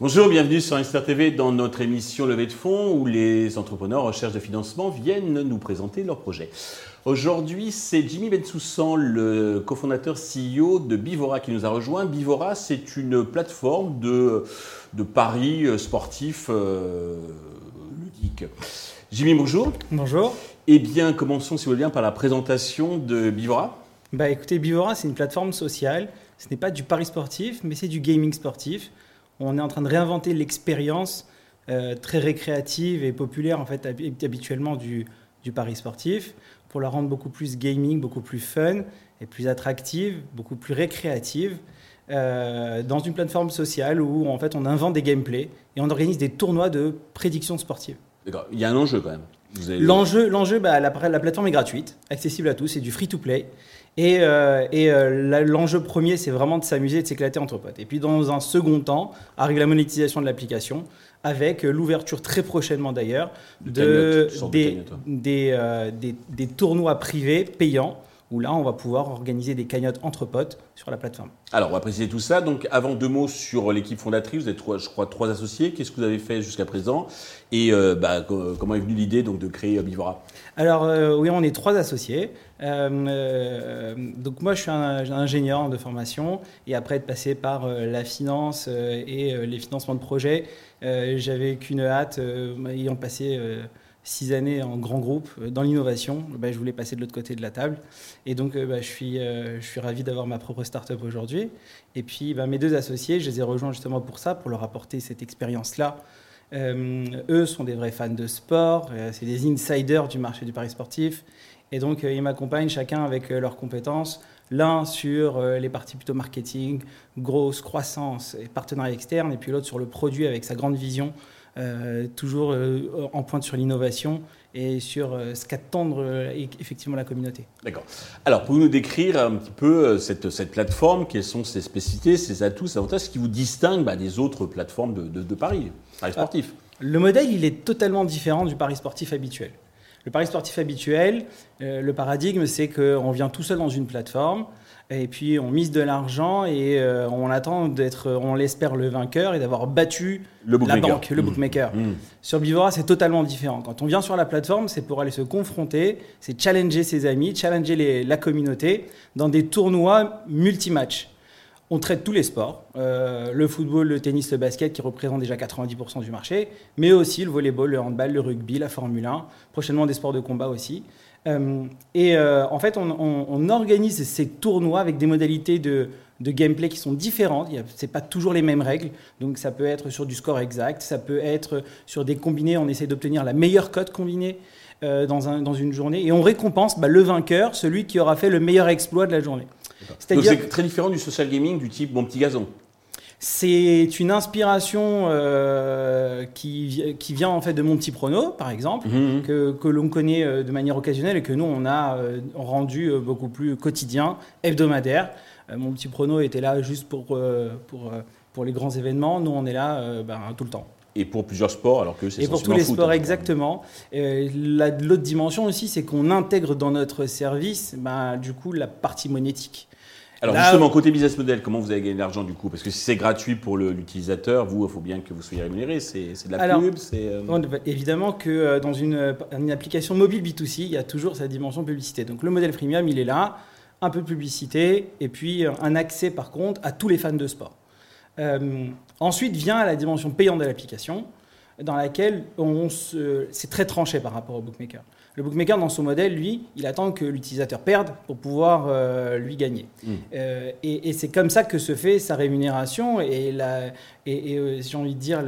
Bonjour, bienvenue sur Insta TV dans notre émission Levée de fonds où les entrepreneurs en recherche de financement viennent nous présenter leurs projets. Aujourd'hui, c'est Jimmy Bensoussan, le cofondateur CEO de Bivora qui nous a rejoint. Bivora, c'est une plateforme de, paris sportifs euh, ludiques. Jimmy, bonjour. Bonjour. Eh bien, commençons, si vous voulez bien, par la présentation de Bivora. Bah écoutez, Bivora, c'est une plateforme sociale. Ce n'est pas du pari sportif, mais c'est du gaming sportif on est en train de réinventer l'expérience euh, très récréative et populaire en fait habituellement du, du pari sportif pour la rendre beaucoup plus gaming, beaucoup plus fun et plus attractive, beaucoup plus récréative. Euh, dans une plateforme sociale où en fait on invente des gameplays et on organise des tournois de prédictions sportives. D'accord, il y a un enjeu quand même. L'enjeu, l'enjeu bah, la, la, plateforme est gratuite, accessible à tous, c'est du free-to-play. Et, euh, euh, l'enjeu premier, c'est vraiment de s'amuser et de s'éclater entre potes. Et puis dans un second temps, arrive la monétisation de l'application, avec l'ouverture très prochainement d'ailleurs de, des, euh, des, des, tournois privés payants où là, on va pouvoir organiser des cagnottes entre potes sur la plateforme. Alors, on va préciser tout ça. Donc, avant deux mots sur l'équipe fondatrice, vous êtes, trois, je crois, trois associés. Qu'est-ce que vous avez fait jusqu'à présent? Et euh, bah, comment est venue l'idée donc, de créer Bivora? Alors, euh, oui, on est trois associés. Euh, donc, moi, je suis un, ingénieur de formation. Et après être passé par la finance et les financements de projets, j'avais qu'une hâte, ayant passé six années en grand groupe euh, dans l'innovation, bah, je voulais passer de l'autre côté de la table. Et donc, euh, bah, je, suis, euh, je suis ravi d'avoir ma propre start-up aujourd'hui. Et puis, bah, mes deux associés, je les ai rejoints justement pour ça, pour leur apporter cette expérience-là. eux sont des vrais fans de sport, c'est des insiders du marché du pari sportif. Et donc, ils m'accompagnent chacun avec leurs compétences. L'un sur les parties plutôt marketing, grosse croissance et partenariat externe, et puis l'autre sur le produit avec sa grande vision toujours euh, en pointe sur l'innovation et sur euh, ce qu'attendre effectivement la communauté. D'accord. Alors, pouvez-vous nous décrire un petit peu cette, cette, plateforme? Quelles sont ses spécificités, ses atouts, ses avantages, ce qui vous distingue bah, des autres plateformes de, de, paris, paris sportif? Le modèle, il est totalement différent du pari sportif habituel. Le pari sportif habituel, le paradigme, c'est qu'on vient tout seul dans une plateforme, et puis on mise de l'argent et euh, on attend d'être, on l'espère, le vainqueur et d'avoir battu la banque, le mmh. bookmaker. Mmh. Sur Bivora, c'est totalement différent. Quand on vient sur la plateforme, c'est pour aller se confronter, c'est challenger ses amis, challenger la communauté dans des tournois multi-match. On traite tous les sports, euh, le football, le tennis, le basket qui représentent déjà 90% du marché, mais aussi le volleyball, le handball, le rugby, la Formule 1, prochainement des sports de combat aussi. Euh, et euh, en fait, on, organise ces tournois avec des modalités de, gameplay qui sont différentes. Ce pas toujours les mêmes règles. Donc ça peut être sur du score exact, ça peut être sur des combinés. On essaie d'obtenir la meilleure cote combinée euh, dans, dans, une journée. Et on récompense bah, le vainqueur, celui qui aura fait le meilleur exploit de la journée. Donc c'est très différent du social gaming du type Mon Petit Gazon. C'est une inspiration euh, qui, qui, vient en fait de mon petit prono, par exemple, mhm, mhm. que, que l'on connaît euh, de manière occasionnelle et que nous, on a euh, rendu beaucoup plus quotidien, hebdomadaire. mon petit prono était là juste pour, pour, pour les grands événements. Nous, on est là ben, tout le temps. Et pour plusieurs sports, alors que c'est Et pour tous les sports, hein. exactement. L'autre dimension aussi, c'est qu'on intègre dans notre service, ben, du coup, la partie monétique. Alors justement, côté business model, comment vous avez gagné de l'argent du coup? Parce que si c'est gratuit pour l'utilisateur, vous, il faut bien que vous soyez rémunéré. C'est de la pub euh, Évidemment que euh, dans une, une, application mobile B2C, il y a toujours sa dimension publicité. Donc le modèle freemium, il est là, un peu de publicité, et puis euh, un accès par contre à tous les fans de sport. ensuite vient la dimension payante de l'application, dans laquelle c'est très tranché par rapport au bookmaker. Le bookmaker, dans son modèle, lui, il attend que l'utilisateur perde pour pouvoir euh, lui gagner. Hmm. Euh, et, c'est comme ça que se fait sa rémunération et, la, et, euh, j'ai envie de dire,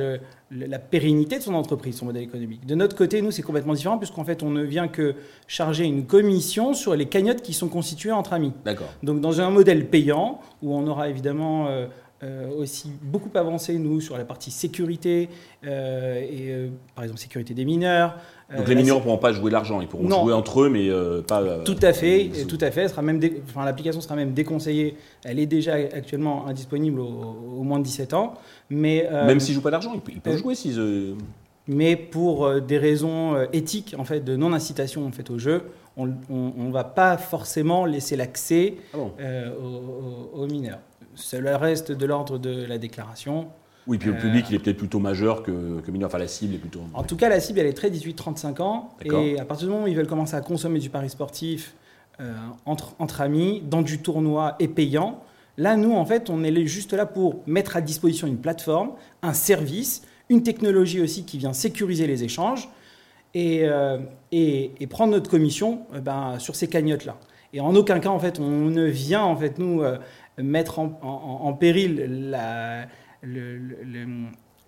la pérennité de son entreprise, son modèle économique. De notre côté, nous, c'est complètement différent puisqu'en fait, on ne vient que charger une commission sur les cagnottes qui sont constituées entre amis. D'accord. Donc, dans un modèle payant, où on aura évidemment... aussi beaucoup avancé, nous, sur la partie sécurité, et par exemple sécurité des mineurs, donc les mineurs ne pourront pas jouer l'argent, ils pourront jouer entre eux, mais euh, pas. Euh, tout à fait, tout à fait. Sera même enfin, l'application sera même déconseillée. Elle est déjà actuellement indisponible au, moins de 17 ans, mais. Euh, même s'ils jouent pas d'argent, ils, peuvent jouer s'ils. mais pour des raisons éthiques, en fait, de non-incitation en fait, au jeu, on ne va pas forcément laisser l'accès ah aux, mineurs. Cela reste de l'ordre de la déclaration. Oui, puis le public, il est peut-être plutôt majeur que, que mineur. Enfin, la cible est plutôt. En tout cas, la cible, elle est très 18-35 ans. Et à partir du moment où ils veulent commencer à consommer du pari sportif euh, entre, entre amis, dans du tournoi et payant, là, nous, en fait, on est juste là pour mettre à disposition une plateforme, un service, une technologie aussi qui vient sécuriser les échanges et, euh, et, prendre notre commission euh, ben, sur ces cagnottes-là. Et en aucun cas, en fait, on ne vient, en fait, nous, mettre en, en péril la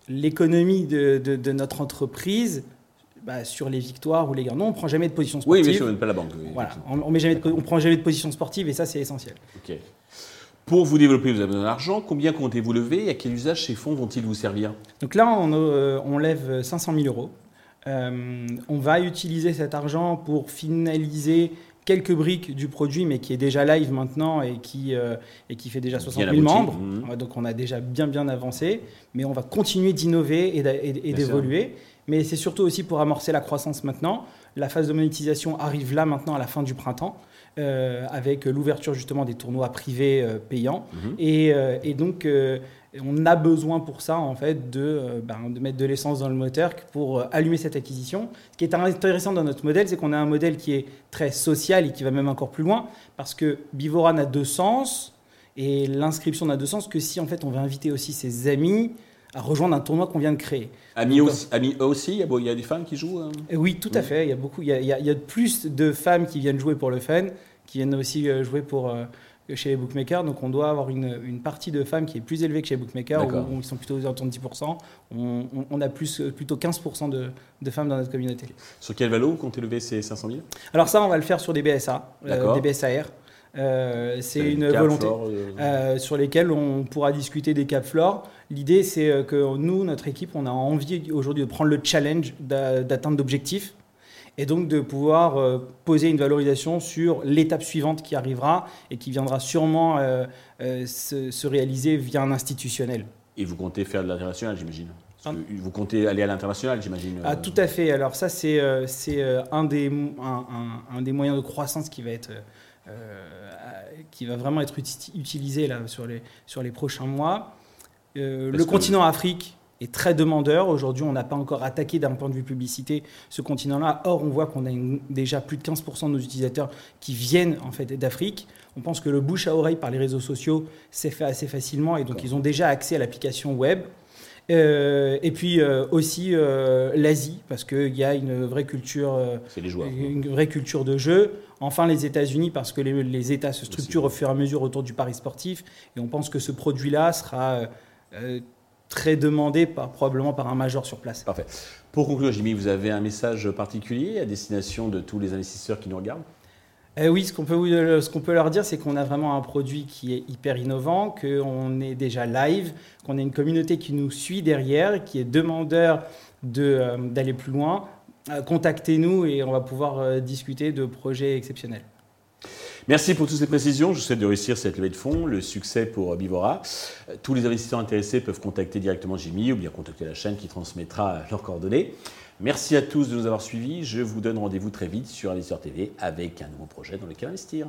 l'économie de, notre entreprise bah, sur les victoires ou les gains. Non, on ne prend jamais de position sportive. Oui, mais sûr, pas la banque. voilà, on ne prend jamais de position sportive et ça, c'est essentiel. Ok. Pour vous développer, vous avez besoin d'argent. Combien comptez-vous lever et à quel usage ces fonds vont-ils vous servir? Donc là, on, euh, on, lève 500 000 euros. Euh, on va utiliser cet argent pour finaliser quelques briques du produit, mais qui est déjà live maintenant et qui, euh, et qui fait déjà 60 000 membres. Mmh. Donc on a déjà bien bien avancé, mais on va continuer d'innover et d'évoluer. Mais c'est surtout aussi pour amorcer la croissance maintenant. La phase de monétisation arrive là maintenant à la fin du printemps. Euh, avec l'ouverture justement des tournois privés euh, payants. Mmh. Et, et, donc, on a besoin pour ça, en fait, de, euh, ben, de mettre de l'essence dans le moteur pour euh, allumer cette acquisition. Ce qui est intéressant dans notre modèle, c'est qu'on a un modèle qui est très social et qui va même encore plus loin, parce que Bivora n'a deux sens, et l'inscription n'a deux sens que si, en fait, on veut inviter aussi ses amis à rejoindre un tournoi qu'on vient de créer. Amis aussi, aussi, il y a des femmes qui jouent hein Oui, tout à fait. Il y a beaucoup, il y a, il y a, plus de femmes qui viennent jouer pour le fun, qui viennent aussi euh, jouer pour chez les bookmakers. Donc on doit avoir une, une, partie de femmes qui est plus élevée que chez les bookmakers, où, ils sont plutôt aux alentours de 10%. On, on, a plus, plutôt 15% de, de, femmes dans notre communauté. Sur quel valo vous comptez lever ces 500 000 Alors ça, on va le faire sur des BSA, euh, des BSAR. Euh, c'est une volonté euh, euh, sur lesquelles on pourra discuter des cap floor. L'idée, c'est que nous, notre équipe, on a envie aujourd'hui de prendre le challenge d'atteindre d'objectifs et donc de pouvoir euh, poser une valorisation sur l'étape suivante qui arrivera et qui viendra sûrement euh, euh, se, réaliser via un institutionnel. Et vous comptez faire de l'international, j'imagine vous comptez aller à l'international, j'imagine ah, Tout à fait. Alors ça, c'est un, des, un, des moyens de croissance qui va, être, qui va vraiment être utilisé là, sur, les, sur les prochains mois. le continent Afrique, est très demandeur. Aujourd'hui, on n'a pas encore attaqué d'un point de vue publicité ce continent-là. Or, on voit qu'on a déjà plus de 15% de nos utilisateurs qui viennent en fait d'Afrique. On pense que le bouche à oreille par les réseaux sociaux s'est fait assez facilement et donc ils ont déjà accès à l'application web. Euh, et puis euh, aussi euh, l'Asie, parce qu'il y a une vraie culture, une vraie culture de jeu. Enfin, les États-Unis, parce que les, les, États se structurent au fur et à mesure autour du pari sportif. Et on pense que ce produit-là sera très demandé par, probablement par un major sur place. Parfait. Pour conclure, Jimmy, vous avez un message particulier à destination de tous les investisseurs qui nous regardent? Eh oui, ce qu'on peut, ce qu'on peut leur dire, c'est qu'on a vraiment un produit qui est hyper innovant, qu'on est déjà live, qu'on a une communauté qui nous suit derrière, qui est demandeur de, euh, d'aller plus loin. Euh, contactez-nous et on va pouvoir euh, discuter de projets exceptionnels. Merci pour toutes ces précisions. Je vous souhaite de réussir cette levée de fonds, le succès pour Bivora. Tous les investisseurs intéressés peuvent contacter directement Jimmy ou bien contacter la chaîne qui transmettra leurs coordonnées. Merci à tous de nous avoir suivis. Je vous donne rendez-vous très vite sur Investisseur TV avec un nouveau projet dans lequel investir.